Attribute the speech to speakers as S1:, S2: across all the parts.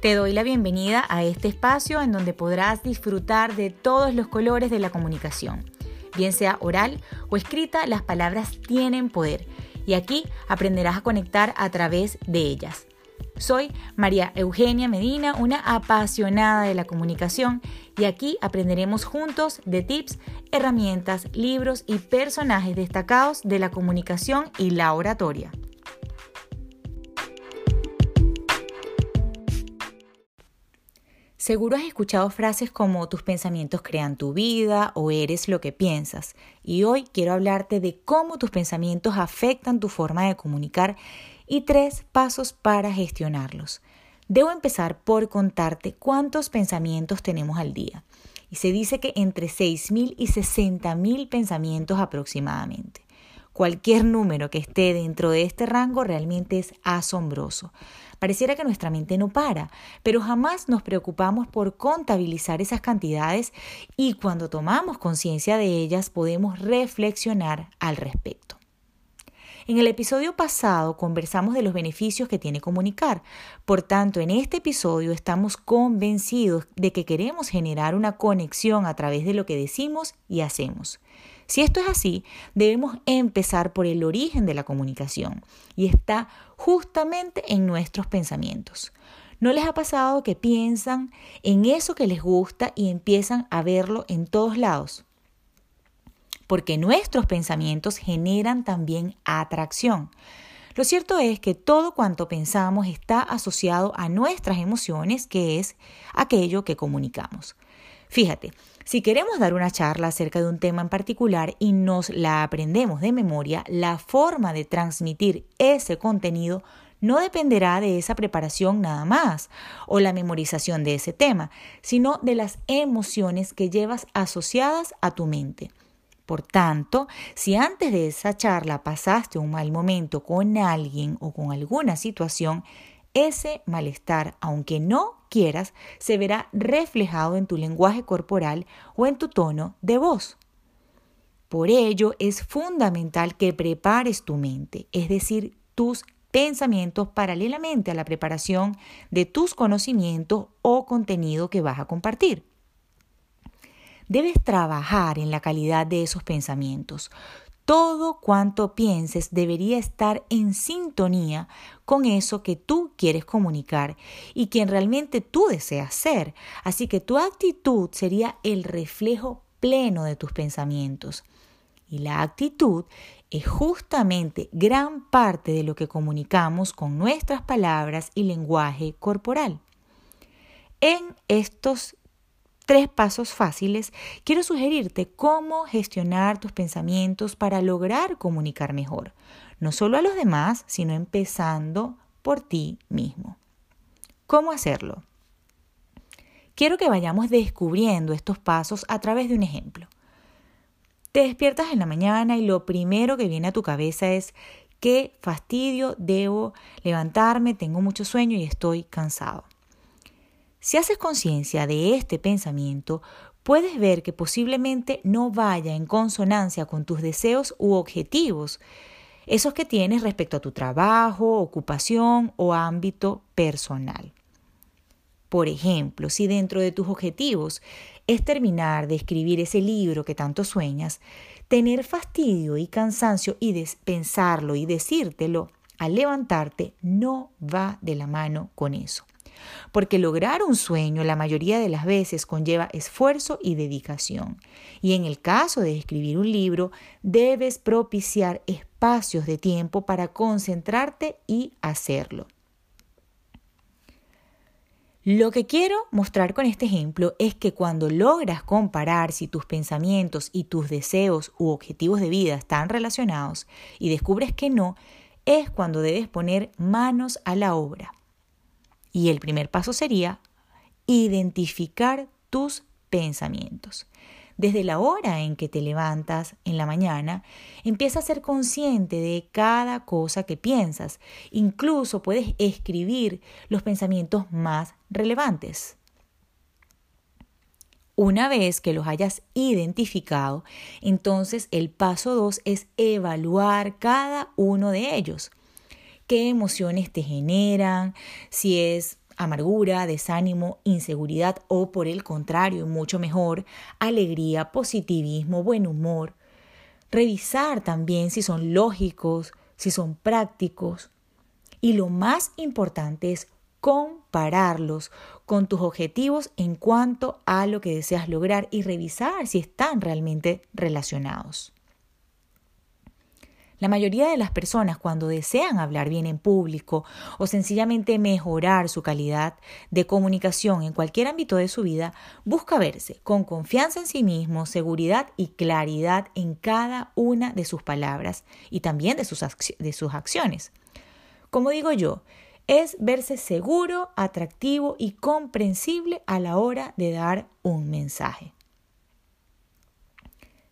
S1: Te doy la bienvenida a este espacio en donde podrás disfrutar de todos los colores de la comunicación. Bien sea oral o escrita, las palabras tienen poder y aquí aprenderás a conectar a través de ellas. Soy María Eugenia Medina, una apasionada de la comunicación y aquí aprenderemos juntos de tips, herramientas, libros y personajes destacados de la comunicación y la oratoria. Seguro has escuchado frases como tus pensamientos crean tu vida o eres lo que piensas. Y hoy quiero hablarte de cómo tus pensamientos afectan tu forma de comunicar y tres pasos para gestionarlos. Debo empezar por contarte cuántos pensamientos tenemos al día. Y se dice que entre 6.000 y 60.000 pensamientos aproximadamente. Cualquier número que esté dentro de este rango realmente es asombroso. Pareciera que nuestra mente no para, pero jamás nos preocupamos por contabilizar esas cantidades y cuando tomamos conciencia de ellas podemos reflexionar al respecto. En el episodio pasado conversamos de los beneficios que tiene comunicar. Por tanto, en este episodio estamos convencidos de que queremos generar una conexión a través de lo que decimos y hacemos. Si esto es así, debemos empezar por el origen de la comunicación y está justamente en nuestros pensamientos. ¿No les ha pasado que piensan en eso que les gusta y empiezan a verlo en todos lados? Porque nuestros pensamientos generan también atracción. Lo cierto es que todo cuanto pensamos está asociado a nuestras emociones, que es aquello que comunicamos. Fíjate, si queremos dar una charla acerca de un tema en particular y nos la aprendemos de memoria, la forma de transmitir ese contenido no dependerá de esa preparación nada más o la memorización de ese tema, sino de las emociones que llevas asociadas a tu mente. Por tanto, si antes de esa charla pasaste un mal momento con alguien o con alguna situación, ese malestar, aunque no quieras, se verá reflejado en tu lenguaje corporal o en tu tono de voz. Por ello es fundamental que prepares tu mente, es decir, tus pensamientos paralelamente a la preparación de tus conocimientos o contenido que vas a compartir. Debes trabajar en la calidad de esos pensamientos. Todo cuanto pienses debería estar en sintonía con eso que tú quieres comunicar y quien realmente tú deseas ser. Así que tu actitud sería el reflejo pleno de tus pensamientos. Y la actitud es justamente gran parte de lo que comunicamos con nuestras palabras y lenguaje corporal. En estos tres pasos fáciles, quiero sugerirte cómo gestionar tus pensamientos para lograr comunicar mejor, no solo a los demás, sino empezando por ti mismo. ¿Cómo hacerlo? Quiero que vayamos descubriendo estos pasos a través de un ejemplo. Te despiertas en la mañana y lo primero que viene a tu cabeza es qué fastidio, debo levantarme, tengo mucho sueño y estoy cansado. Si haces conciencia de este pensamiento, puedes ver que posiblemente no vaya en consonancia con tus deseos u objetivos, esos que tienes respecto a tu trabajo, ocupación o ámbito personal. Por ejemplo, si dentro de tus objetivos es terminar de escribir ese libro que tanto sueñas, tener fastidio y cansancio y pensarlo y decírtelo al levantarte no va de la mano con eso porque lograr un sueño la mayoría de las veces conlleva esfuerzo y dedicación. Y en el caso de escribir un libro, debes propiciar espacios de tiempo para concentrarte y hacerlo. Lo que quiero mostrar con este ejemplo es que cuando logras comparar si tus pensamientos y tus deseos u objetivos de vida están relacionados y descubres que no, es cuando debes poner manos a la obra. Y el primer paso sería identificar tus pensamientos. Desde la hora en que te levantas en la mañana, empieza a ser consciente de cada cosa que piensas. Incluso puedes escribir los pensamientos más relevantes. Una vez que los hayas identificado, entonces el paso 2 es evaluar cada uno de ellos qué emociones te generan, si es amargura, desánimo, inseguridad o por el contrario, mucho mejor, alegría, positivismo, buen humor. Revisar también si son lógicos, si son prácticos. Y lo más importante es compararlos con tus objetivos en cuanto a lo que deseas lograr y revisar si están realmente relacionados. La mayoría de las personas cuando desean hablar bien en público o sencillamente mejorar su calidad de comunicación en cualquier ámbito de su vida, busca verse con confianza en sí mismo, seguridad y claridad en cada una de sus palabras y también de sus, de sus acciones. Como digo yo, es verse seguro, atractivo y comprensible a la hora de dar un mensaje.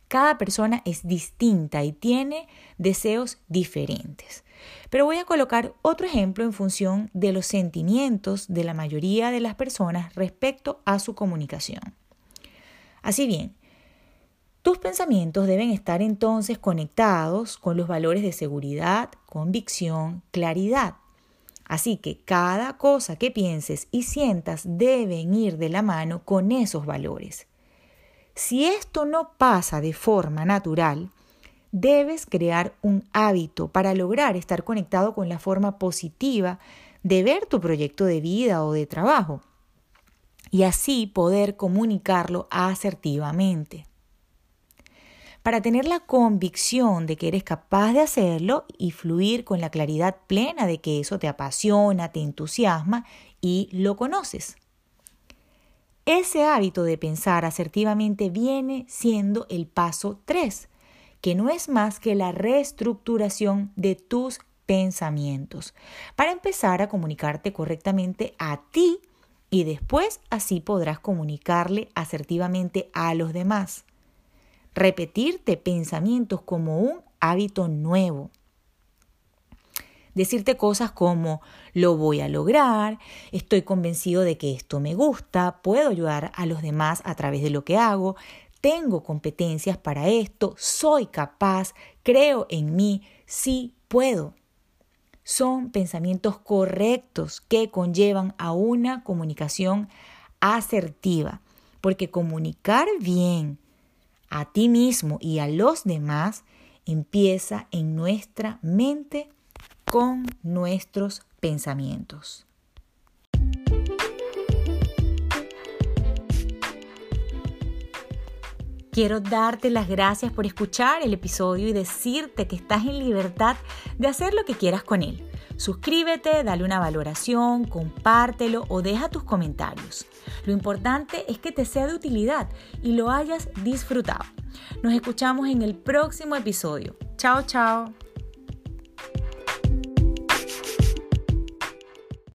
S1: Cada persona es distinta y tiene deseos diferentes. Pero voy a colocar otro ejemplo en función de los sentimientos de la mayoría de las personas respecto a su comunicación. Así bien, tus pensamientos deben estar entonces conectados con los valores de seguridad, convicción, claridad. Así que cada cosa que pienses y sientas deben ir de la mano con esos valores. Si esto no pasa de forma natural, debes crear un hábito para lograr estar conectado con la forma positiva de ver tu proyecto de vida o de trabajo y así poder comunicarlo asertivamente. Para tener la convicción de que eres capaz de hacerlo y fluir con la claridad plena de que eso te apasiona, te entusiasma y lo conoces. Ese hábito de pensar asertivamente viene siendo el paso 3, que no es más que la reestructuración de tus pensamientos, para empezar a comunicarte correctamente a ti y después así podrás comunicarle asertivamente a los demás. Repetirte pensamientos como un hábito nuevo decirte cosas como lo voy a lograr, estoy convencido de que esto me gusta, puedo ayudar a los demás a través de lo que hago, tengo competencias para esto, soy capaz, creo en mí, sí puedo. Son pensamientos correctos que conllevan a una comunicación asertiva, porque comunicar bien a ti mismo y a los demás empieza en nuestra mente con nuestros pensamientos. Quiero darte las gracias por escuchar el episodio y decirte que estás en libertad de hacer lo que quieras con él. Suscríbete, dale una valoración, compártelo o deja tus comentarios. Lo importante es que te sea de utilidad y lo hayas disfrutado. Nos escuchamos en el próximo episodio. Chao, chao.